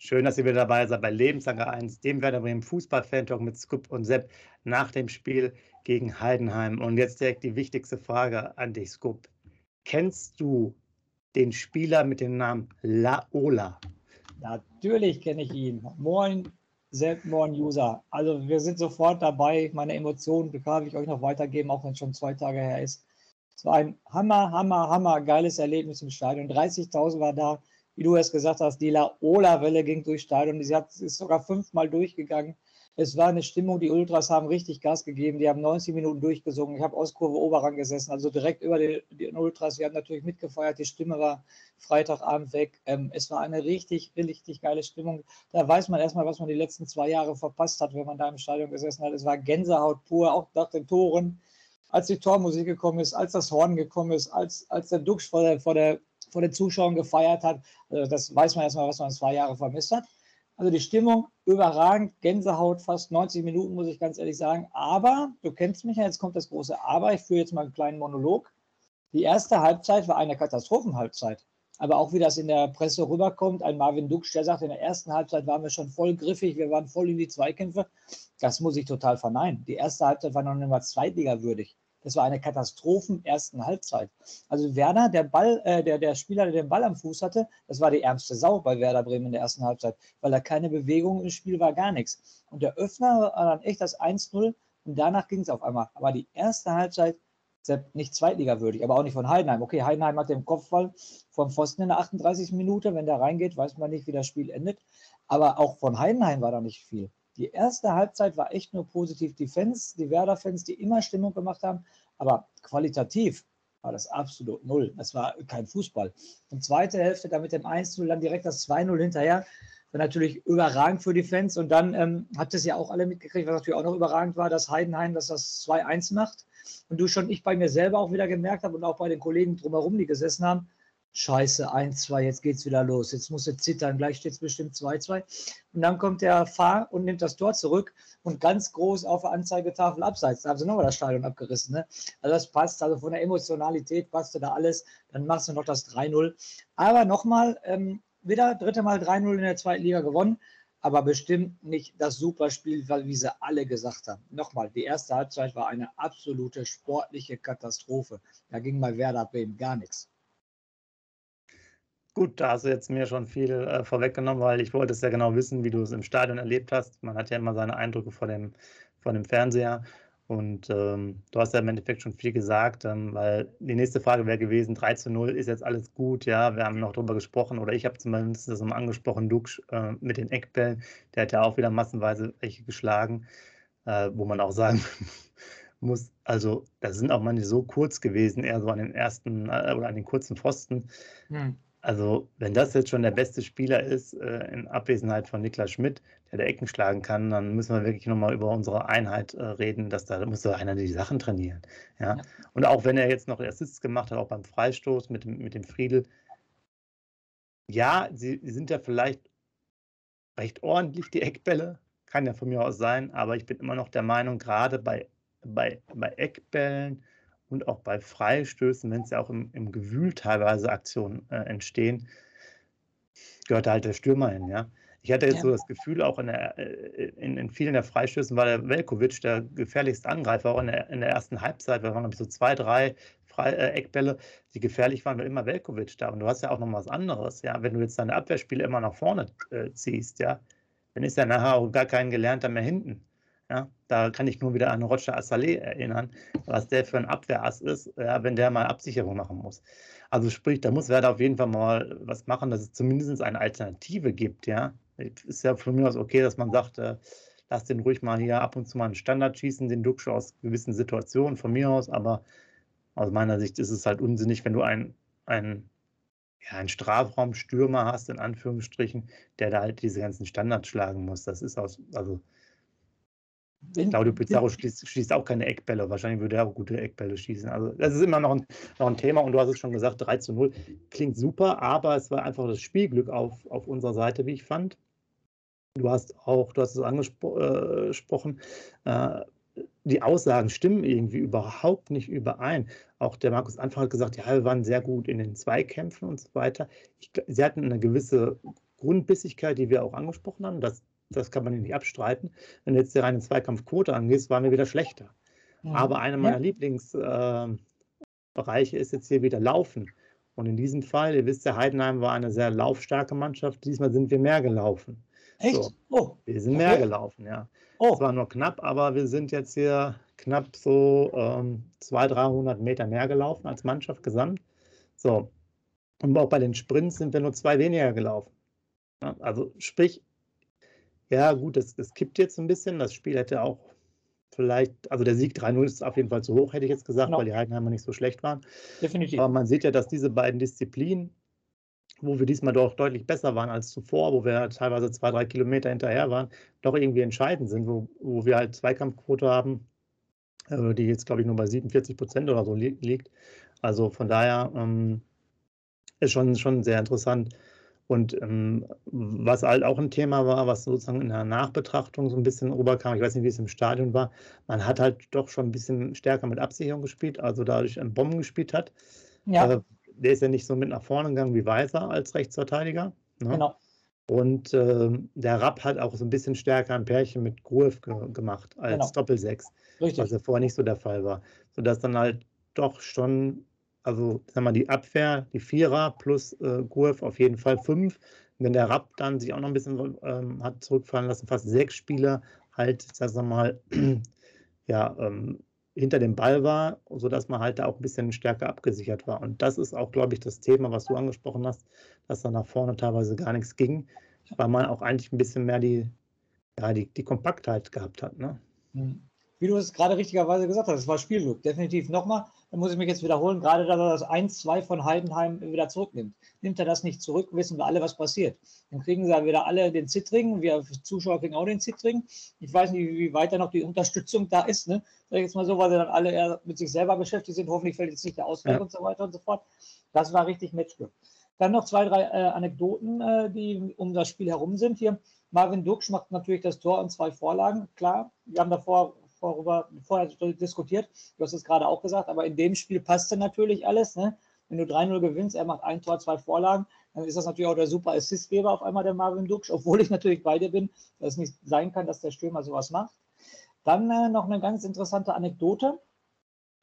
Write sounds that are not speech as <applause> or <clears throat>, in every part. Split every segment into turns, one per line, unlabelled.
Schön, dass ihr wieder dabei seid bei Lebenslanger 1, dem Werder Bremen Fußball-Fan-Talk mit Scoop und Sepp nach dem Spiel gegen Heidenheim. Und jetzt direkt die wichtigste Frage an dich, Scoop. Kennst du den Spieler mit dem Namen Laola?
Natürlich kenne ich ihn. Moin, Sepp, moin, User. Also wir sind sofort dabei. Meine Emotionen darf ich euch noch weitergeben, auch wenn es schon zwei Tage her ist. Es war ein Hammer, Hammer, Hammer geiles Erlebnis im Stadion. 30.000 war da wie du es gesagt hast, die Laola-Welle ging durchs Stadion. Sie hat, ist sogar fünfmal durchgegangen. Es war eine Stimmung, die Ultras haben richtig Gas gegeben. Die haben 90 Minuten durchgesungen. Ich habe aus Kurve Oberrang gesessen, also direkt über die, die Ultras. Wir haben natürlich mitgefeiert. Die Stimme war Freitagabend weg. Ähm, es war eine richtig, richtig geile Stimmung. Da weiß man erstmal, was man die letzten zwei Jahre verpasst hat, wenn man da im Stadion gesessen hat. Es war Gänsehaut pur, auch nach den Toren. Als die Tormusik gekommen ist, als das Horn gekommen ist, als, als der Duxch vor der, vor der vor den Zuschauern gefeiert hat. Also das weiß man erstmal, was man zwei Jahre vermisst hat. Also die Stimmung überragend, Gänsehaut, fast 90 Minuten, muss ich ganz ehrlich sagen. Aber, du kennst mich ja, jetzt kommt das große Aber. Ich führe jetzt mal einen kleinen Monolog. Die erste Halbzeit war eine Katastrophenhalbzeit. Aber auch wie das in der Presse rüberkommt, ein Marvin Duksch, der sagt, in der ersten Halbzeit waren wir schon voll griffig, wir waren voll in die Zweikämpfe. Das muss ich total verneinen. Die erste Halbzeit war noch nicht mal Zweitliga würdig. Das war eine Katastrophen ersten Halbzeit. Also Werner, der Ball, äh, der, der Spieler, der den Ball am Fuß hatte, das war die ärmste Sau bei Werder Bremen in der ersten Halbzeit, weil da keine Bewegung im Spiel war, gar nichts. Und der Öffner war dann echt das 1-0 und danach ging es auf einmal. Aber die erste Halbzeit nicht zweitligawürdig, aber auch nicht von Heidenheim. Okay, Heidenheim hat den Kopfball vom Pfosten in der 38. Minute. Wenn der reingeht, weiß man nicht, wie das Spiel endet. Aber auch von Heidenheim war da nicht viel. Die erste Halbzeit war echt nur positiv. Die Fans, die Werder-Fans, die immer Stimmung gemacht haben, aber qualitativ war das absolut null. Das war kein Fußball. Und zweite Hälfte dann mit dem 1-0, dann direkt das 2-0 hinterher. War natürlich überragend für die Fans. Und dann ähm, hat es ja auch alle mitgekriegt, was natürlich auch noch überragend war, dass Heidenheim, dass das 2-1 macht. Und du schon ich bei mir selber auch wieder gemerkt habe und auch bei den Kollegen drumherum, die gesessen haben, Scheiße, 1-2, jetzt geht's wieder los. Jetzt muss er zittern, gleich steht es bestimmt 2-2. Und dann kommt der Fahr und nimmt das Tor zurück und ganz groß auf der Anzeigetafel abseits. Da haben sie nochmal das Stadion abgerissen. Ne? Also das passt, also von der Emotionalität passte da alles. Dann machst du noch das 3-0. Aber nochmal, ähm, wieder dritte Mal 3-0 in der zweiten Liga gewonnen. Aber bestimmt nicht das Superspiel, wie sie alle gesagt haben. Nochmal, die erste Halbzeit war eine absolute sportliche Katastrophe. Da ging bei Werder Bremen gar nichts.
Gut, da hast du jetzt mir schon viel äh, vorweggenommen, weil ich wollte es ja genau wissen, wie du es im Stadion erlebt hast. Man hat ja immer seine Eindrücke vor dem, vor dem Fernseher. Und ähm, du hast ja im Endeffekt schon viel gesagt, ähm, weil die nächste Frage wäre gewesen, 3 zu 0, ist jetzt alles gut? Ja, wir haben noch darüber gesprochen, oder ich habe zumindest das mal angesprochen, Dux äh, mit den Eckbällen, der hat ja auch wieder massenweise welche geschlagen, äh, wo man auch sagen <laughs> muss, also da sind auch manche so kurz gewesen, eher so an den ersten äh, oder an den kurzen Pfosten. Hm. Also, wenn das jetzt schon der beste Spieler ist, äh, in Abwesenheit von Niklas Schmidt, der der Ecken schlagen kann, dann müssen wir wirklich nochmal über unsere Einheit äh, reden, dass da muss so einer die Sachen trainieren. Ja? ja? Und auch wenn er jetzt noch Assists gemacht hat, auch beim Freistoß mit, mit dem Friedel, ja, sie, sie sind ja vielleicht recht ordentlich, die Eckbälle, kann ja von mir aus sein, aber ich bin immer noch der Meinung, gerade bei, bei, bei Eckbällen, und auch bei Freistößen, wenn es ja auch im, im Gewühl teilweise Aktionen äh, entstehen, gehört halt der Stürmer hin, ja. Ich hatte jetzt ja. so das Gefühl, auch in, der, äh, in, in, vielen der Freistößen war der Velkovic der gefährlichste Angreifer, auch in der, in der ersten Halbzeit. Da waren, glaube ich, so zwei, drei Frei, äh, Eckbälle, die gefährlich waren, war immer Velkovic da. Und du hast ja auch noch was anderes, ja. Wenn du jetzt deine Abwehrspiele immer nach vorne äh, ziehst, ja, dann ist er nachher auch gar kein Gelernter mehr hinten. Ja, da kann ich nur wieder an Roger Assalé erinnern, was der für ein Abwehrass ist, ja, wenn der mal Absicherung machen muss. Also sprich, da muss Werder auf jeden Fall mal was machen, dass es zumindest eine Alternative gibt. Ja, ist ja von mir aus okay, dass man sagt, äh, lass den ruhig mal hier ab und zu mal einen Standard schießen, den Duxch aus gewissen Situationen von mir aus, aber aus meiner Sicht ist es halt unsinnig, wenn du einen, einen, ja, einen Strafraumstürmer hast, in Anführungsstrichen, der da halt diese ganzen Standards schlagen muss. Das ist aus, also wenn, Claudio Pizarro schießt, schießt, auch keine Eckbälle. Wahrscheinlich würde er auch gute Eckbälle schießen. Also, das ist immer noch ein, noch ein Thema und du hast es schon gesagt: 3 zu 0 klingt super, aber es war einfach das Spielglück auf, auf unserer Seite, wie ich fand. Du hast auch, du hast es angesprochen, äh, die Aussagen stimmen irgendwie überhaupt nicht überein. Auch der Markus Anfang hat gesagt, ja, wir waren sehr gut in den Zweikämpfen und so weiter. Ich, sie hatten eine gewisse Grundbissigkeit, die wir auch angesprochen haben. Das, das kann man nicht abstreiten. Wenn du jetzt die reine Zweikampfquote angehst, waren wir wieder schlechter. Ja. Aber einer meiner ja. Lieblingsbereiche äh, ist jetzt hier wieder Laufen. Und in diesem Fall, ihr wisst ja, Heidenheim war eine sehr laufstarke Mannschaft. Diesmal sind wir mehr gelaufen.
Echt? So.
Oh. Wir sind mehr gelaufen, ja. Oh. Es war nur knapp, aber wir sind jetzt hier knapp so ähm, 200, 300 Meter mehr gelaufen als Mannschaft gesamt. So. Und auch bei den Sprints sind wir nur zwei weniger gelaufen. Ja, also sprich, ja gut, das, das kippt jetzt ein bisschen. Das Spiel hätte auch vielleicht, also der Sieg 3-0 ist auf jeden Fall zu hoch, hätte ich jetzt gesagt, genau. weil die Heidenheimer nicht so schlecht waren.
Definitiv.
Aber man sieht ja, dass diese beiden Disziplinen, wo wir diesmal doch deutlich besser waren als zuvor, wo wir teilweise zwei, drei Kilometer hinterher waren, doch irgendwie entscheidend sind, wo, wo wir halt Zweikampfquote haben, äh, die jetzt, glaube ich, nur bei 47 Prozent oder so li liegt. Also von daher ähm, ist schon, schon sehr interessant. Und ähm, was halt auch ein Thema war, was sozusagen in der Nachbetrachtung so ein bisschen rüberkam, ich weiß nicht, wie es im Stadion war, man hat halt doch schon ein bisschen stärker mit Absicherung gespielt, also dadurch einen Bomben gespielt hat. Ja. Äh, der ist ja nicht so mit nach vorne gegangen wie Weiser als Rechtsverteidiger. Ne? Genau. Und äh, der Rapp hat auch so ein bisschen stärker ein Pärchen mit Gruev ge gemacht als genau. Doppelsechs, Richtig. was ja vorher nicht so der Fall war. Sodass dann halt doch schon, also sag mal, die Abwehr, die Vierer plus äh, Gruev auf jeden Fall fünf. Wenn der Rapp dann sich auch noch ein bisschen ähm, hat zurückfallen lassen, fast sechs Spieler halt, sag mal, <clears throat> ja, ähm, hinter dem Ball war, sodass man halt da auch ein bisschen stärker abgesichert war. Und das ist auch, glaube ich, das Thema, was du angesprochen hast, dass da nach vorne teilweise gar nichts ging, weil man auch eigentlich ein bisschen mehr die, ja, die, die Kompaktheit gehabt hat. Ne?
Hm. Wie du es gerade richtigerweise gesagt hast, es war Spielglück. Definitiv nochmal, da muss ich mich jetzt wiederholen, gerade dass er das 1-2 von Heidenheim wieder zurücknimmt. Nimmt er das nicht zurück, wissen wir alle, was passiert. Dann kriegen sie wieder alle den Zittring, wir Zuschauer kriegen auch den Zittring. Ich weiß nicht, wie weiter noch die Unterstützung da ist. Ne? Sag ich jetzt mal so, weil sie dann alle eher mit sich selber beschäftigt sind. Hoffentlich fällt jetzt nicht der Ausfall ja. und so weiter und so fort. Das war richtig Matchglück. Dann noch zwei, drei äh, Anekdoten, äh, die um das Spiel herum sind hier. Marvin Duksch macht natürlich das Tor und zwei Vorlagen. Klar, wir haben davor vorüber, vorher diskutiert. Du hast es gerade auch gesagt, aber in dem Spiel passte natürlich alles. Ne? Wenn du 3-0 gewinnst, er macht ein Tor, zwei Vorlagen, dann ist das natürlich auch der super Assistgeber auf einmal der Marvin Duksch, obwohl ich natürlich bei dir bin, dass es nicht sein kann, dass der Stürmer sowas macht. Dann äh, noch eine ganz interessante Anekdote.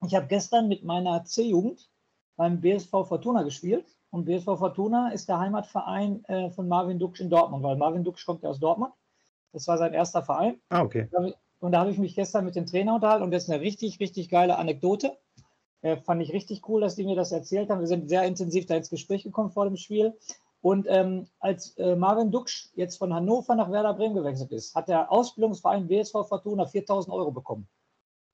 Ich habe gestern mit meiner C-Jugend beim BSV Fortuna gespielt. Und BSV Fortuna ist der Heimatverein äh, von Marvin Duksch in Dortmund, weil Marvin Duksch kommt ja aus Dortmund. Das war sein erster Verein.
Ah, okay.
Und da habe ich mich gestern mit dem Trainer unterhalten und das ist eine richtig, richtig geile Anekdote. Äh, fand ich richtig cool, dass die mir das erzählt haben. Wir sind sehr intensiv da ins Gespräch gekommen vor dem Spiel. Und ähm, als äh, Marvin Duksch jetzt von Hannover nach Werder Bremen gewechselt ist, hat der Ausbildungsverein BSV Fortuna 4000 Euro bekommen.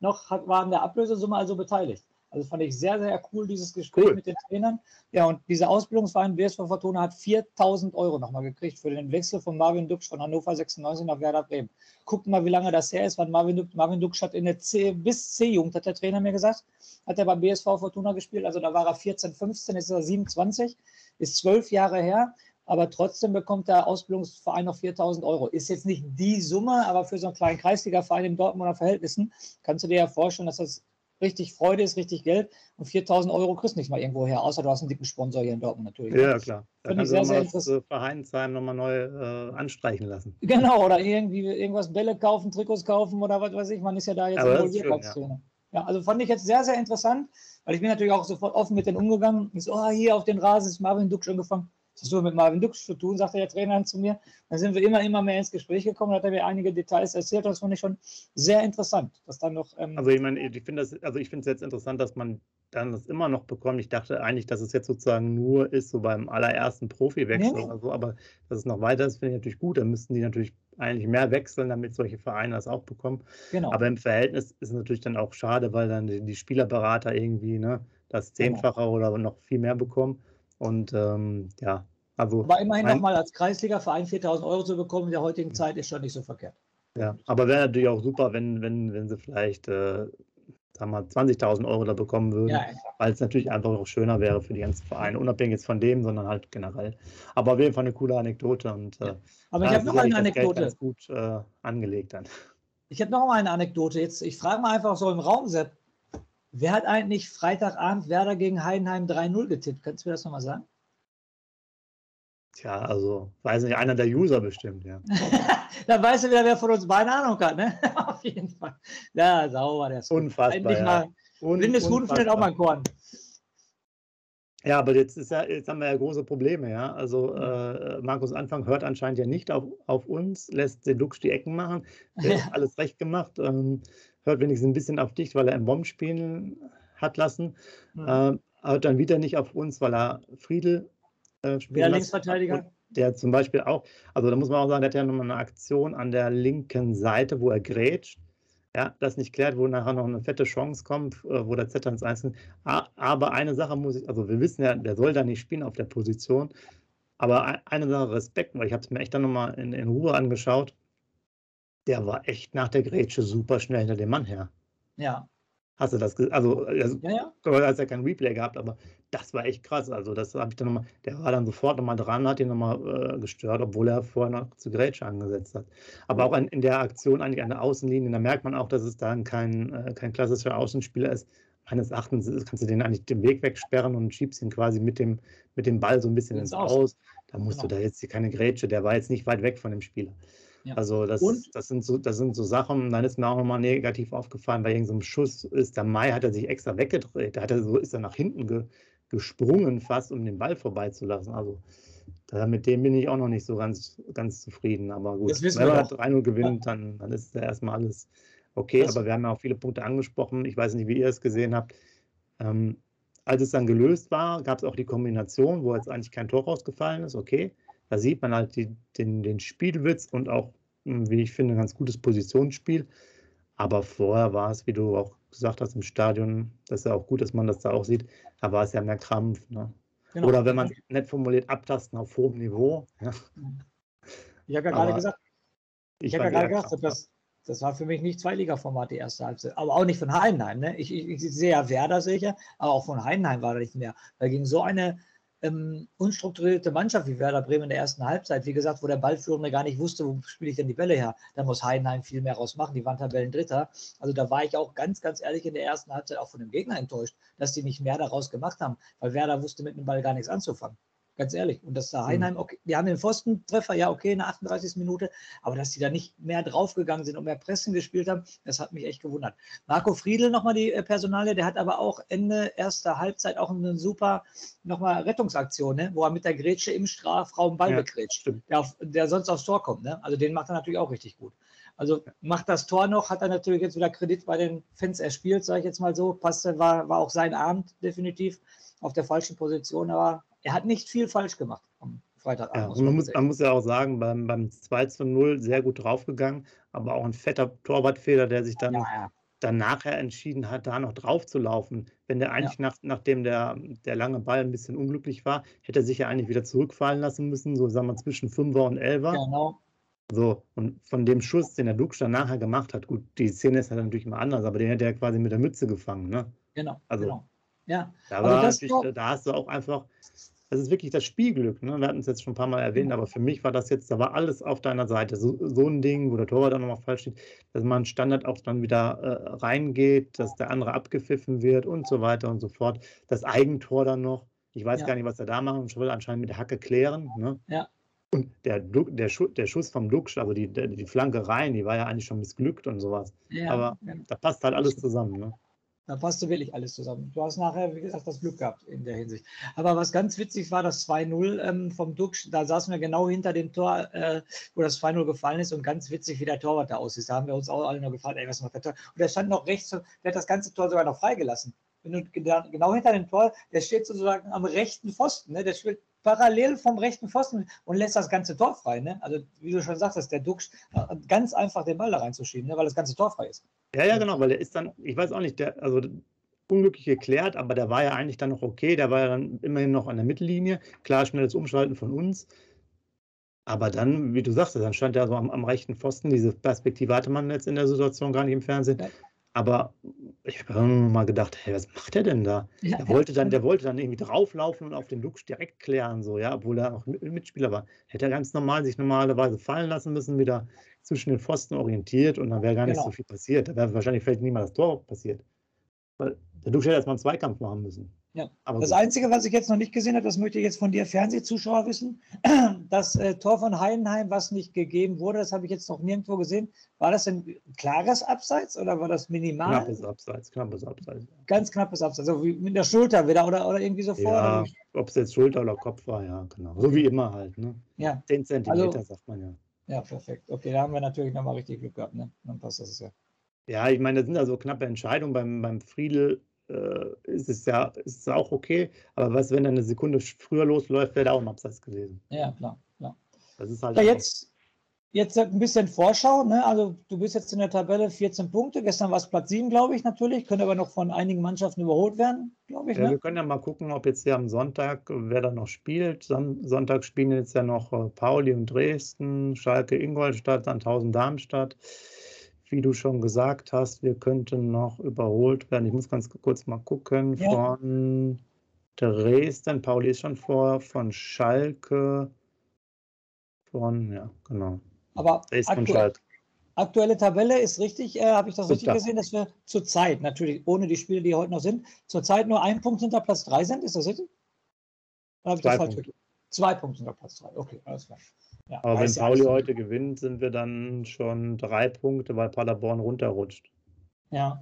Noch hat, war an der Ablösesumme also beteiligt. Also fand ich sehr, sehr cool, dieses Gespräch cool. mit den Trainern. Ja, und dieser Ausbildungsverein BSV Fortuna hat 4000 Euro nochmal gekriegt für den Wechsel von Marvin Duksch von Hannover 96 nach Werder Bremen. Guckt mal, wie lange das her ist, wann Marvin Duksch, Marvin Duksch hat in der C, bis C-Jugend, hat der Trainer mir gesagt, hat er beim BSV Fortuna gespielt. Also da war er 14, 15, jetzt ist er 27, ist zwölf Jahre her. Aber trotzdem bekommt der Ausbildungsverein noch 4000 Euro. Ist jetzt nicht die Summe, aber für so einen kleinen Kreisliga-Verein in Dortmunder Verhältnissen kannst du dir ja vorstellen, dass das richtig Freude ist, richtig Geld. Und 4000 Euro kriegst du nicht mal irgendwo her, außer du hast einen dicken Sponsor hier in Dortmund natürlich.
Ja, klar. Da Finde ich sehr, sehr interessant. Vereinsheim nochmal neu äh, anstreichen lassen. <laughs>
Genau, oder irgendwie irgendwas Bälle kaufen, Trikots kaufen oder was weiß ich. Man ist ja da jetzt involviert als Trainer. Ja. ja, also fand ich jetzt sehr, sehr interessant, weil ich bin natürlich auch sofort offen mit denen umgegangen. Ich so, oh, hier auf den Rasen ist Marvin Duck schon gefangen. Hast du mit Marvin Dux zu tun, sagt der Trainer dann zu mir. Dann sind wir immer, immer mehr ins Gespräch gekommen, hat er mir einige Details erzählt. Das fand ich schon sehr interessant, dass dann noch.
Ähm also ich meine, ich finde das, also ich finde es jetzt interessant, dass man dann das immer noch bekommt. Ich dachte eigentlich, dass es jetzt sozusagen nur ist, so beim allerersten Profiwechsel nee. oder so, aber dass es noch weiter ist, finde ich natürlich gut. Dann müssten die natürlich eigentlich mehr wechseln, damit solche Vereine das auch bekommen. Genau. Aber im Verhältnis ist es natürlich dann auch schade, weil dann die, die Spielerberater irgendwie ne, das genau. Zehnfache genau. oder noch viel mehr bekommen. Und ähm, ja, also.
Aber immerhin nochmal als Kreisliga-Verein 4000 Euro zu bekommen in der heutigen Zeit ist schon nicht so verkehrt.
Ja, aber wäre natürlich auch super, wenn, wenn, wenn sie vielleicht äh, sagen wir 20.000 Euro da bekommen würden, ja, weil es natürlich einfach auch schöner wäre für die ganzen Vereine, unabhängig jetzt von dem, sondern halt generell. Aber auf jeden Fall eine coole Anekdote und
äh, aber ich habe noch eine Anekdote.
Ganz gut äh, angelegt dann.
Ich habe noch mal eine Anekdote jetzt. Ich frage mal einfach so im Raum, Sepp. Wer hat eigentlich Freitagabend Werder gegen Heidenheim 3-0 getippt? Kannst du mir das nochmal sagen?
Tja, also, weiß nicht, einer der User bestimmt, ja. <laughs>
Dann weißt du wieder, wer von uns beiden Ahnung hat, ne? <laughs> Auf jeden Fall. Ja, sauber, der ist
Unfassbar. Endlich ja. mal,
Un blindes Huhn findet auch mal ein Korn.
Ja, aber jetzt, ist ja, jetzt haben wir ja große Probleme, ja. Also äh, Markus Anfang hört anscheinend ja nicht auf, auf uns, lässt den Lux die Ecken machen, der hat <laughs> alles recht gemacht, ähm, hört wenigstens ein bisschen auf dich, weil er im Bomben spielen hat lassen. Mhm. Äh, hört dann wieder nicht auf uns, weil er Friedel
äh, Wer Linksverteidiger?
Der zum Beispiel auch, also da muss man auch sagen, der hat ja nochmal eine Aktion an der linken Seite, wo er grätscht. Ja, das nicht klärt, wo nachher noch eine fette Chance kommt, äh, wo der Z ins Einzelne. Aber eine Sache muss ich, also wir wissen ja, der soll da nicht spielen auf der Position. Aber eine Sache Respekt, weil ich habe es mir echt dann nochmal in, in Ruhe angeschaut. Der war echt nach der Grätsche super schnell hinter dem Mann her.
Ja.
Hast du das gesehen? Also, also ja, ja. du hast ja kein Replay gehabt, aber das war echt krass. Also, das habe ich dann nochmal, der war dann sofort nochmal dran, hat ihn nochmal äh, gestört, obwohl er vorher noch zu Grätsche angesetzt hat. Aber auch in, in, der Aktion eigentlich an der Außenlinie, da merkt man auch, dass es dann kein, äh, kein klassischer Außenspieler ist. Meines Erachtens kannst du den eigentlich den Weg wegsperren und schiebst ihn quasi mit dem, mit dem Ball so ein bisschen ins Aus. Da musst genau. du da jetzt keine Grätsche, der war jetzt nicht weit weg von dem Spieler. Ja. Also das, das, sind so, das sind so Sachen, dann ist mir auch nochmal negativ aufgefallen, bei irgendeinem so Schuss ist der Mai, hat er sich extra weggedreht, da hat er so, ist er nach hinten ge, gesprungen fast, um den Ball vorbeizulassen. Also da, mit dem bin ich auch noch nicht so ganz, ganz zufrieden. Aber gut, wenn man 3-0 gewinnt, dann, dann ist ja erstmal alles okay. Das aber wir haben ja auch viele Punkte angesprochen. Ich weiß nicht, wie ihr es gesehen habt. Ähm, als es dann gelöst war, gab es auch die Kombination, wo jetzt eigentlich kein Tor rausgefallen ist, okay. Da sieht man halt die, den, den Spielwitz und auch, hm, wie ich finde, ein ganz gutes Positionsspiel. Aber vorher war es, wie du auch gesagt hast, im Stadion, das ist ja auch gut, dass man das da auch sieht, da war es ja mehr Krampf. Ne? Genau. Oder wenn man es nett formuliert, abtasten auf hohem Niveau. Ja.
Ich habe ja gerade gesagt, ich, habe ja gerade gesagt, das, das war für mich nicht Zweiliga-Format, die erste Halbzeit. Aber auch nicht von Heidenheim. Ne? Ich, ich, ich sehe ja Werder sicher, aber auch von Heidenheim war da nicht mehr. Da ging so eine ähm, unstrukturierte Mannschaft wie Werder Bremen in der ersten Halbzeit, wie gesagt, wo der Ballführende gar nicht wusste, wo spiele ich denn die Bälle her. Da muss Heidenheim viel mehr rausmachen. Die waren Tabellen Dritter. Also da war ich auch ganz, ganz ehrlich in der ersten Halbzeit auch von dem Gegner enttäuscht, dass die nicht mehr daraus gemacht haben, weil Werder wusste mit dem Ball gar nichts anzufangen. Ganz ehrlich. Und dass da Heinheim, okay, die haben den Pfostentreffer, ja, okay, in der 38. Minute, aber dass die da nicht mehr draufgegangen sind und mehr Pressen gespielt haben, das hat mich echt gewundert. Marco Friedl nochmal die äh, Personalie, der hat aber auch Ende erster Halbzeit auch eine super nochmal Rettungsaktion, ne? wo er mit der Grätsche im Strafraum Ball ja, begrätscht, der, auf, der sonst aufs Tor kommt. Ne? Also den macht er natürlich auch richtig gut. Also macht das Tor noch, hat er natürlich jetzt wieder Kredit bei den Fans erspielt, sage ich jetzt mal so. Passte, war, war auch sein Abend definitiv auf der falschen Position, aber er hat nicht viel falsch gemacht am Freitag.
Ja, man, muss, man muss ja auch sagen, beim, beim 2 zu 0 sehr gut draufgegangen, aber auch ein fetter Torwartfehler, der sich dann, ja, ja. dann nachher entschieden hat, da noch drauf zu laufen. Wenn der eigentlich nach, nachdem der, der lange Ball ein bisschen unglücklich war, hätte er sich ja eigentlich wieder zurückfallen lassen müssen, so sagen wir zwischen 5er und 11er. Genau. So, und von dem Schuss, den der Duxch dann nachher gemacht hat, gut, die Szene ist halt natürlich immer anders, aber den hat er quasi mit der Mütze gefangen, ne?
Genau.
Also,
genau. Ja.
Da, also war da hast du auch einfach, das ist wirklich das Spielglück. Ne? Wir hatten es jetzt schon ein paar Mal erwähnt, mhm. aber für mich war das jetzt, da war alles auf deiner Seite. So, so ein Ding, wo der Torwart dann nochmal falsch steht, dass man Standard auch dann wieder äh, reingeht, dass der andere abgepfiffen wird und so weiter und so fort. Das Eigentor dann noch. Ich weiß ja. gar nicht, was er da machen will, anscheinend mit der Hacke klären. Ne?
Ja.
Und der, der, Schuss, der Schuss vom Duxch, also die, die Flanke rein, die war ja eigentlich schon missglückt und sowas. Ja, aber ja. da passt halt alles zusammen. Ne?
Da passte wirklich alles zusammen. Du hast nachher, wie gesagt, das Glück gehabt in der Hinsicht. Aber was ganz witzig war, das 2-0 ähm, vom Duxch, da saßen wir genau hinter dem Tor, äh, wo das 2-0 gefallen ist und ganz witzig, wie der Torwart da aussieht. Da haben wir uns auch alle noch gefragt, ey, was macht der Tor? Und der stand noch rechts, der hat das ganze Tor sogar noch freigelassen. Wenn genau hinter dem Tor, der steht sozusagen am rechten Pfosten, ne? der spielt parallel vom rechten Pfosten und lässt das ganze Tor frei. Ne? Also, wie du schon sagst, der Duxch ganz einfach den Ball da reinzuschieben, ne? weil das ganze Tor frei ist.
Ja, ja, genau, weil der ist dann, ich weiß auch nicht, der, also unglücklich geklärt, aber der war ja eigentlich dann noch okay, der war ja dann immerhin noch an der Mittellinie. Klar, schnelles Umschalten von uns. Aber dann, wie du sagst, dann stand er so am, am rechten Pfosten. Diese Perspektive hatte man jetzt in der Situation gar nicht im Fernsehen. Aber ich habe mal gedacht, hey, was macht er denn da? Ja, der, wollte dann, der wollte dann irgendwie drauflaufen und auf den Lux direkt klären, so, ja, obwohl er auch Mitspieler war. Hätte er ganz normal sich normalerweise fallen lassen müssen, wieder zwischen den Pfosten orientiert und dann wäre gar nicht genau. so viel passiert. Da wäre wahrscheinlich vielleicht niemals das Tor passiert. Weil der Dux hätte erstmal einen Zweikampf machen müssen.
Ja. Aber das gut. Einzige, was ich jetzt noch nicht gesehen habe, das möchte ich jetzt von dir Fernsehzuschauer wissen. <clears throat> Das äh, Tor von Heidenheim, was nicht gegeben wurde, das habe ich jetzt noch nirgendwo gesehen. War das ein klares Abseits oder war das minimal?
Knappes Abseits, knappes Abseits.
Ganz knappes Abseits, so wie mit der Schulter wieder oder, oder irgendwie so vor.
Ja, ob es jetzt Schulter oder Kopf war, ja, genau. So wie immer halt. Ne?
Ja.
10 Zentimeter, also, sagt man ja.
Ja, perfekt. Okay, da haben wir natürlich nochmal richtig Glück gehabt. Ne? Dann passt das ja.
Ja, ich meine, das sind also knappe Entscheidungen. Beim, beim Friedel äh, ist es ja ist es auch okay. Aber was, wenn er eine Sekunde früher losläuft, wäre da auch ein Abseits gewesen.
Ja, klar. klar.
Das ist halt.
Ja, jetzt, jetzt ein bisschen Vorschau. Ne? Also, du bist jetzt in der Tabelle 14 Punkte. Gestern war es Platz 7, glaube ich, natürlich. Können aber noch von einigen Mannschaften überholt werden, glaube ich.
Ja,
ne?
wir können ja mal gucken, ob jetzt hier am Sonntag, wer da noch spielt. Sonntag spielen jetzt ja noch äh, Pauli und Dresden, Schalke, Ingolstadt, Sandhausen, Darmstadt wie du schon gesagt hast, wir könnten noch überholt werden. Ich muss ganz kurz mal gucken. Ja. Von Dresden, Pauli ist schon vor, von Schalke, von, ja, genau.
Aber aktuell, aktuelle Tabelle ist richtig, äh, habe ich das richtig gesehen, dass wir zurzeit, natürlich ohne die Spiele, die heute noch sind, zurzeit nur ein Punkt hinter Platz 3 sind. Ist das richtig?
Oder habe ich Zwei das falsch Punkte.
Zwei Punkte hinter Platz 3. Okay, alles klar.
Ja, Aber wenn Pauli heute gewinnt, sind wir dann schon drei Punkte, weil Paderborn runterrutscht.
Ja.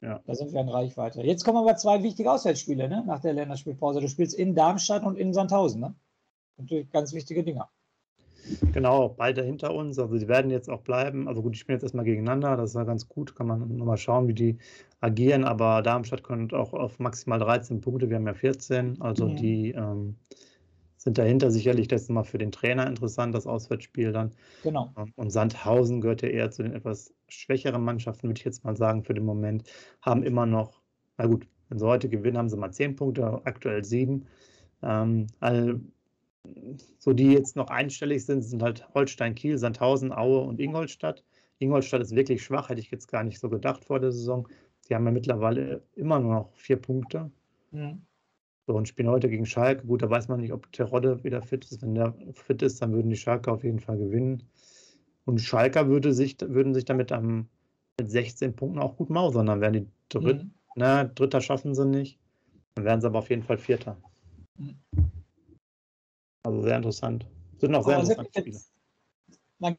Ja. Da sind wir in Reichweite. Jetzt kommen aber zwei wichtige Auswärtsspiele ne? nach der Länderspielpause. Du spielst in Darmstadt und in Sandhausen. Ne? Natürlich ganz wichtige Dinger.
Genau, beide hinter uns. Also die werden jetzt auch bleiben. Also gut, die spielen jetzt erstmal gegeneinander. Das ist ja ganz gut. Kann man nochmal schauen, wie die agieren. Aber Darmstadt kommt auch auf maximal 13 Punkte. Wir haben ja 14. Also mhm. die ähm, sind dahinter sicherlich das mal für den Trainer interessant, das Auswärtsspiel dann.
Genau.
Ähm, und Sandhausen gehört ja eher zu den etwas schwächeren Mannschaften, würde ich jetzt mal sagen, für den Moment. Haben immer noch, na gut, wenn sie heute gewinnen, haben sie mal zehn Punkte, aktuell sieben. Ähm, all, so die jetzt noch einstellig sind, sind halt Holstein, Kiel, Sandhausen, Aue und Ingolstadt. Ingolstadt ist wirklich schwach, hätte ich jetzt gar nicht so gedacht vor der Saison. Die haben ja mittlerweile immer nur noch vier Punkte. Mhm. So, und spielen heute gegen Schalke. Gut, da weiß man nicht, ob Terodde wieder fit ist. Wenn der fit ist, dann würden die Schalke auf jeden Fall gewinnen. Und Schalker würde sich, würden sich damit am, mit 16 Punkten auch gut mausern. Dann wären die Dritt, mhm. ne, Dritter schaffen sie nicht. Dann wären sie aber auf jeden Fall Vierter. Mhm. Also sehr interessant. Sind auch sehr aber interessante Spiele.
Mal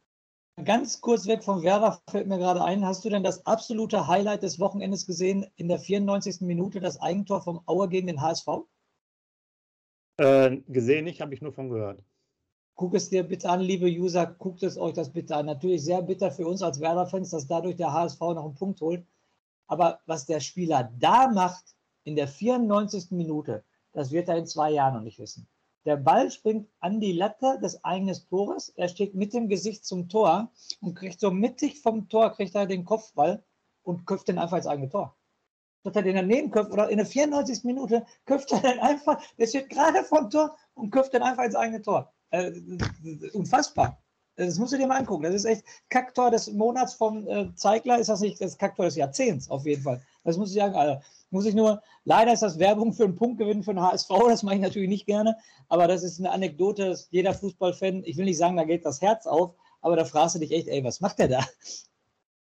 ganz kurz weg vom Werder fällt mir gerade ein. Hast du denn das absolute Highlight des Wochenendes gesehen in der 94. Minute, das Eigentor vom Auer gegen den HSV?
Äh, gesehen nicht, habe ich nur von gehört.
Guck es dir bitte an, liebe User, guckt es euch das bitte an. Natürlich sehr bitter für uns als Werder-Fans, dass dadurch der HSV noch einen Punkt holt. Aber was der Spieler da macht in der 94. Minute, das wird er in zwei Jahren noch nicht wissen. Der Ball springt an die Latte des eigenen Tores. Er steht mit dem Gesicht zum Tor und kriegt so mittig vom Tor, kriegt er den Kopfball und köpft den einfach ins eigene Tor dass er den daneben köpft oder in der 94. Minute köpft er dann einfach, der steht gerade vom Tor und köpft dann einfach ins eigene Tor. Äh, unfassbar. Das musst du dir mal angucken. Das ist echt Kacktor des Monats vom äh, Zeigler, ist das nicht das Kacktor des Jahrzehnts auf jeden Fall. Das muss ich sagen, Alter. Muss ich nur, leider ist das Werbung für einen Punktgewinn für den HSV, das mache ich natürlich nicht gerne, aber das ist eine Anekdote, dass jeder Fußballfan, ich will nicht sagen, da geht das Herz auf, aber da fragst du dich echt, ey, was macht der da?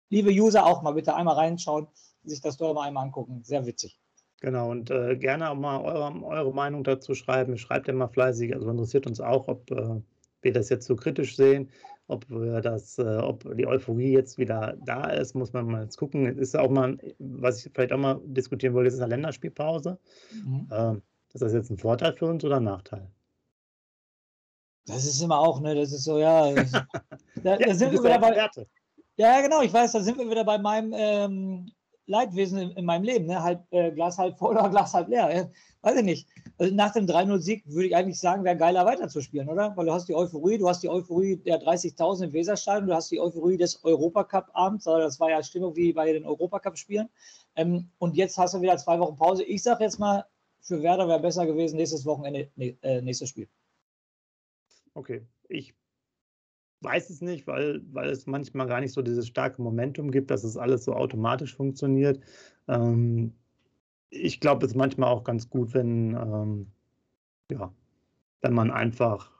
Liebe User, auch mal bitte einmal reinschauen sich das doch mal einmal angucken. Sehr witzig.
Genau, und äh, gerne auch mal eure, eure, Meinung dazu schreiben. Schreibt immer fleißig, also interessiert uns auch, ob äh, wir das jetzt so kritisch sehen ob wir das, äh, ob die Euphorie jetzt wieder da ist, muss man mal jetzt gucken. Es ist auch mal, was ich vielleicht auch mal diskutieren wollte, ist eine Länderspielpause. Mhm. Ähm, ist das jetzt ein Vorteil für uns oder ein Nachteil?
Das ist immer auch, ne? Das ist so, ja. <laughs> Das, da, ja da sind wir wieder bei. Werte. Ja, genau, ich weiß, da sind wir wieder bei meinem ähm, Leidwesen in, in, meinem Leben, ne? Halb, äh, Glas halb voll oder <laughs> Glas halb leer. Ja? Weiß ich nicht. Also nach dem 3-0-Sieg würde ich eigentlich sagen, wäre geiler weiterzuspielen, oder? Weil du hast die Euphorie, du hast die Euphorie der 30.000 im Weserstadion, du hast die Euphorie des Europacup-Abends, das war ja Stimmung wie bei den Europacup-Spielen. Ähm, und jetzt hast du wieder zwei Wochen Pause. Ich sage jetzt mal, für Werder wäre besser gewesen, nächstes Wochenende, nee, äh, nächstes Spiel.
Okay, ich weiß es nicht, weil, weil es manchmal gar nicht so dieses starke Momentum gibt, dass es alles so automatisch funktioniert. Ähm, ich glaube, es ist manchmal auch ganz gut, wenn, ähm, ja, wenn man einfach,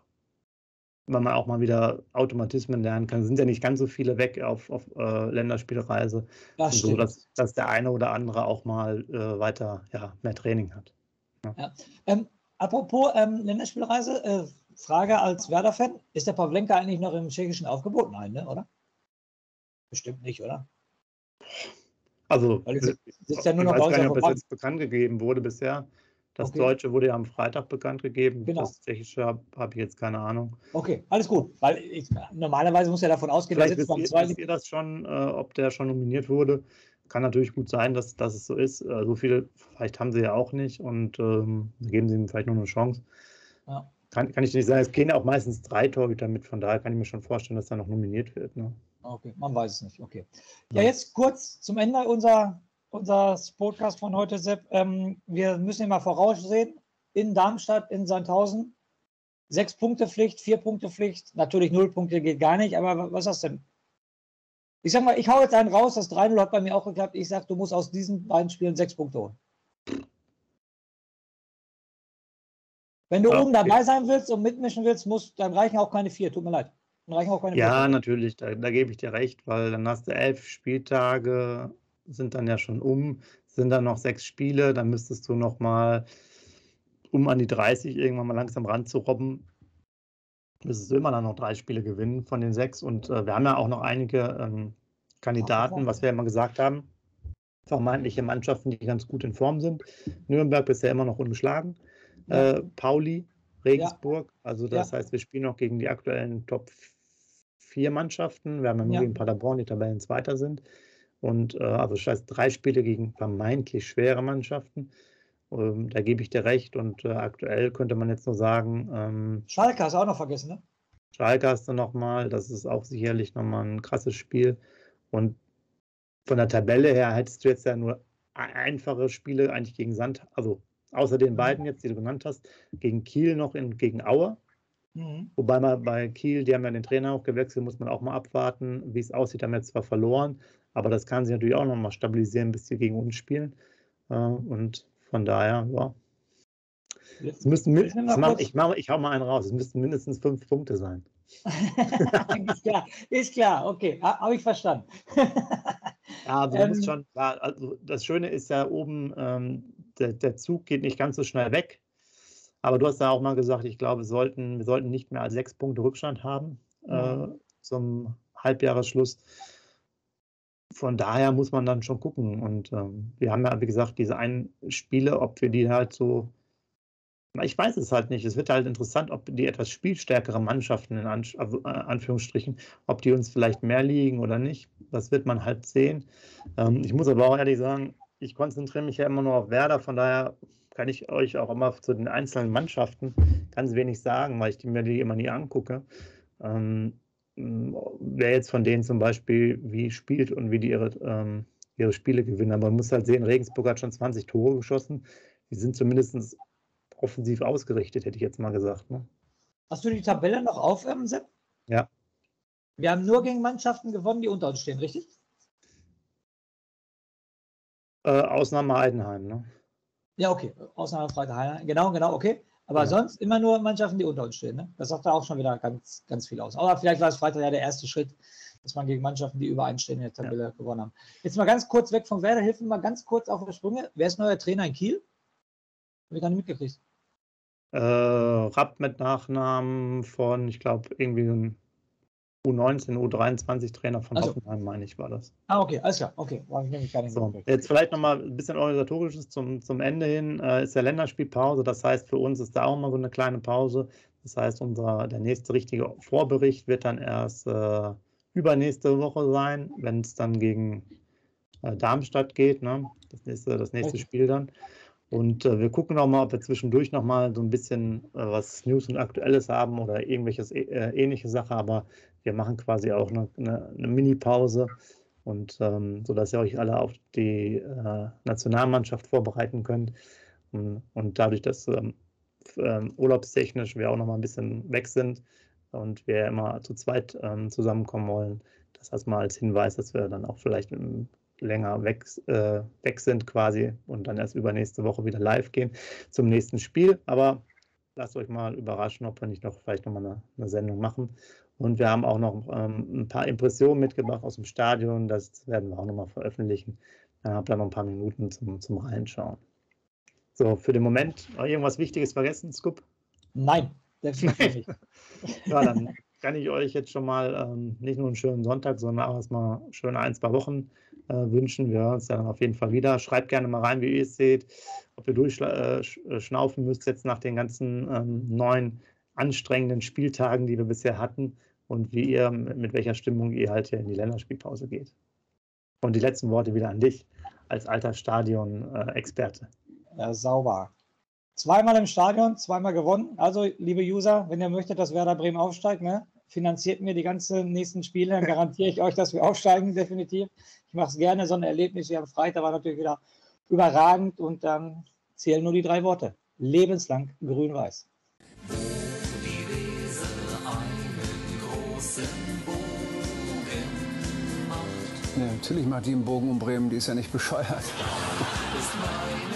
wenn man auch mal wieder Automatismen lernen kann. Es sind ja nicht ganz so viele weg auf, auf äh, Länderspielreise. Das so, dass, dass der eine oder andere auch mal äh, weiter ja, mehr Training hat.
Ja. ja. Ähm, apropos ähm, Länderspielreise, äh, Frage als Werder-Fan: Ist der Pavlenka eigentlich noch im tschechischen Aufgebot? Nein, ne, oder? Bestimmt nicht, oder?
Also, Weil es ja nur noch ich weiß gar nicht, ob es jetzt bekannt gegeben wurde bisher. Das okay. Deutsche wurde ja am Freitag bekannt gegeben. Genau. Das Tschechische habe hab ich jetzt keine Ahnung.
Okay, alles gut. Weil ich, normalerweise muss ja davon ausgehen,
Vielleicht sitzt beim zweiten. Wisst ihr das schon, äh, ob der schon nominiert wurde? Kann natürlich gut sein, dass, dass es so ist. Äh, so viele, vielleicht haben sie ja auch nicht und ähm, geben sie ihm vielleicht nur eine Chance. Ja kann, kann ich nicht sagen. Es gehen auch meistens drei Torhüter mit, von daher kann ich mir schon vorstellen, dass er noch nominiert wird. Ne?
Okay, man weiß es nicht. Okay. Ja, jetzt kurz zum Ende unser, unseres Podcast von heute, Sepp. Ähm, wir müssen immer voraussehen. In Darmstadt, in Sandhausen, sechs Punkte Pflicht, vier Punkte Pflicht. Natürlich null Punkte geht gar nicht, aber was hast du denn? Ich sag mal, ich hau jetzt einen raus, das 3-0 hat bei mir auch geklappt. Ich sag, du musst aus diesen beiden Spielen sechs Punkte holen. Wenn du okay. oben dabei sein willst und mitmischen willst, musst, dann reichen auch keine vier. Tut mir leid. Dann reichen
auch keine ja, vier. natürlich, da, da, gebe ich dir recht, weil dann hast du elf Spieltage, sind dann ja schon um, sind dann noch sechs Spiele, dann müsstest du noch mal um an die 30 irgendwann mal langsam ranzurobben, du immer dann noch drei Spiele gewinnen von den sechs. Und äh, wir haben ja auch noch einige ähm, Kandidaten, was wir immer gesagt haben, vermeintliche Mannschaften, die ganz gut in Form sind. Nürnberg bisher immer noch ungeschlagen äh, Pauli, Regensburg. Ja. Also das ja. heißt, wir spielen noch gegen die aktuellen Top 4 Mannschaften. Wir haben ja nur ja. gegen Paderborn, die Tabellen zweiter sind. Und äh, also das heißt, drei Spiele gegen vermeintlich schwere Mannschaften. Ähm, da gebe ich dir recht. Und äh, aktuell könnte man jetzt nur sagen. Ähm,
Schalke hast du auch noch vergessen, ne?
Schalke hast du nochmal. Das ist auch sicherlich nochmal ein krasses Spiel. Und von der Tabelle her hättest du jetzt ja nur einfache Spiele eigentlich gegen Sand, also außer den mhm. beiden jetzt, die du genannt hast, gegen Kiel noch in, gegen Aue. Mhm. Wobei man bei Kiel, die haben ja den Trainer auch gewechselt, muss man auch mal abwarten, wie es aussieht. Haben jetzt zwar verloren, aber das kann sich natürlich auch noch mal stabilisieren, bis sie gegen uns spielen. Äh, und von daher, ja. Es müssten, ich, mach, ich, mach, ich hau mal einen raus. Es müssten mindestens fünf Punkte sein. <laughs>
ist klar, ist klar, okay, habe ich verstanden.
ja, also, ähm, schon, also das Schöne ist ja oben, ähm, der, der Zug geht nicht ganz so schnell weg. Aber du hast da auch mal gesagt, ich glaube, wir sollten, wir sollten nicht mehr als sechs Punkte Rückstand haben äh, mhm. zum Halbjahresschluss. Von daher muss man dann schon gucken. Und ähm, wir haben ja, wie gesagt, diese einen Spiele, ob wir die halt so. Ich weiß es halt nicht. Es wird halt interessant, ob die etwas spielstärkere Mannschaften in An äh, Anführungsstrichen, ob die uns vielleicht mehr liegen oder nicht. Das wird man halt sehen. Ähm, ich muss aber auch ehrlich sagen, ich konzentriere mich ja immer nur auf Werder, von daher kann ich euch auch immer zu den einzelnen Mannschaften ganz wenig sagen, weil ich mir die immer nie angucke. Ähm, wer jetzt von denen zum Beispiel wie spielt und wie die ihre, ähm, ihre Spiele gewinnen. Aber man muss halt sehen, Regensburg hat schon 20 Tore geschossen. Die sind zumindest offensiv ausgerichtet, hätte ich jetzt mal gesagt. Ne?
Hast du die Tabelle noch auf, ähm, Sepp?
Ja.
Wir haben nur gegen Mannschaften gewonnen, die unter uns stehen, richtig?
Äh, Ausnahme Heidenheim, ne?
Ja, okay. Ausnahme Heidenheim. Genau, genau, okay. Aber ja. sonst immer nur Mannschaften, die unter uns stehen. Ne? Das sagt da auch schon wieder ganz, ganz viel aus. Aber vielleicht war es Freitag ja der erste Schritt, dass man gegen Mannschaften, die übereinstehen in der Tabelle ja. gewonnen haben. Jetzt mal ganz kurz weg vom Werder, hilf mir mal ganz kurz auf der Sprünge. Wer ist neuer Trainer in Kiel? Habe ich gar nicht mitgekriegt.
Äh, Rapp mit Nachnamen von, ich glaube, irgendwie ein U19, U23-Trainer von also. Hoffenheim, meine ich, war das.
Ah, okay, alles klar. Okay, war ich nämlich gar nicht
so. Jetzt vielleicht nochmal ein bisschen organisatorisches zum, zum Ende hin. Äh, ist ja Länderspielpause, das heißt, für uns ist da auch mal so eine kleine Pause. Das heißt, unser, der nächste richtige Vorbericht wird dann erst äh, übernächste Woche sein, wenn es dann gegen äh, Darmstadt geht. Ne? Das nächste, das nächste okay. Spiel dann. Und äh, wir gucken noch mal, ob wir zwischendurch noch mal so ein bisschen äh, was News und Aktuelles haben oder irgendwelches äh, ähnliche Sache. Aber wir machen quasi auch eine, eine, eine Mini-Pause und ähm, so dass ihr euch alle auf die äh, Nationalmannschaft vorbereiten könnt. Und, und dadurch, dass ähm, ähm, urlaubstechnisch wir auch noch mal ein bisschen weg sind und wir immer zu zweit ähm, zusammenkommen wollen, das erstmal als Hinweis, dass wir dann auch vielleicht im länger weg, äh, weg sind quasi und dann erst übernächste Woche wieder live gehen zum nächsten Spiel. Aber lasst euch mal überraschen, ob wir nicht noch vielleicht nochmal eine, eine Sendung machen. Und wir haben auch noch ähm, ein paar Impressionen mitgebracht aus dem Stadion. Das werden wir auch nochmal veröffentlichen. Dann habt ihr noch ein paar Minuten zum, zum Reinschauen. So, für den Moment irgendwas Wichtiges vergessen, Scoop?
Nein, definitiv nicht. <laughs>
ja, dann kann ich euch jetzt schon mal ähm, nicht nur einen schönen Sonntag, sondern auch erstmal schöne ein, zwei Wochen wünschen. Wir uns dann auf jeden Fall wieder. Schreibt gerne mal rein, wie ihr es seht, ob ihr durchschnaufen äh, müsst jetzt nach den ganzen ähm, neuen anstrengenden Spieltagen, die wir bisher hatten und wie ihr, mit welcher Stimmung ihr halt hier in die Länderspielpause geht. Und die letzten Worte wieder an dich als alter Stadion-Experte.
Ja, sauber. Zweimal im Stadion, zweimal gewonnen. Also, liebe User, wenn ihr möchtet, dass Werder Bremen aufsteigt, ne, finanziert mir die ganzen nächsten Spiele, dann garantiere ich euch, dass wir aufsteigen, definitiv. Ich mache es gerne, so ein Erlebnis wie am Freitag war natürlich wieder überragend und dann zählen nur die drei Worte. Lebenslang grün-weiß.
Ja, natürlich macht die einen Bogen um Bremen, die ist ja nicht bescheuert. <laughs>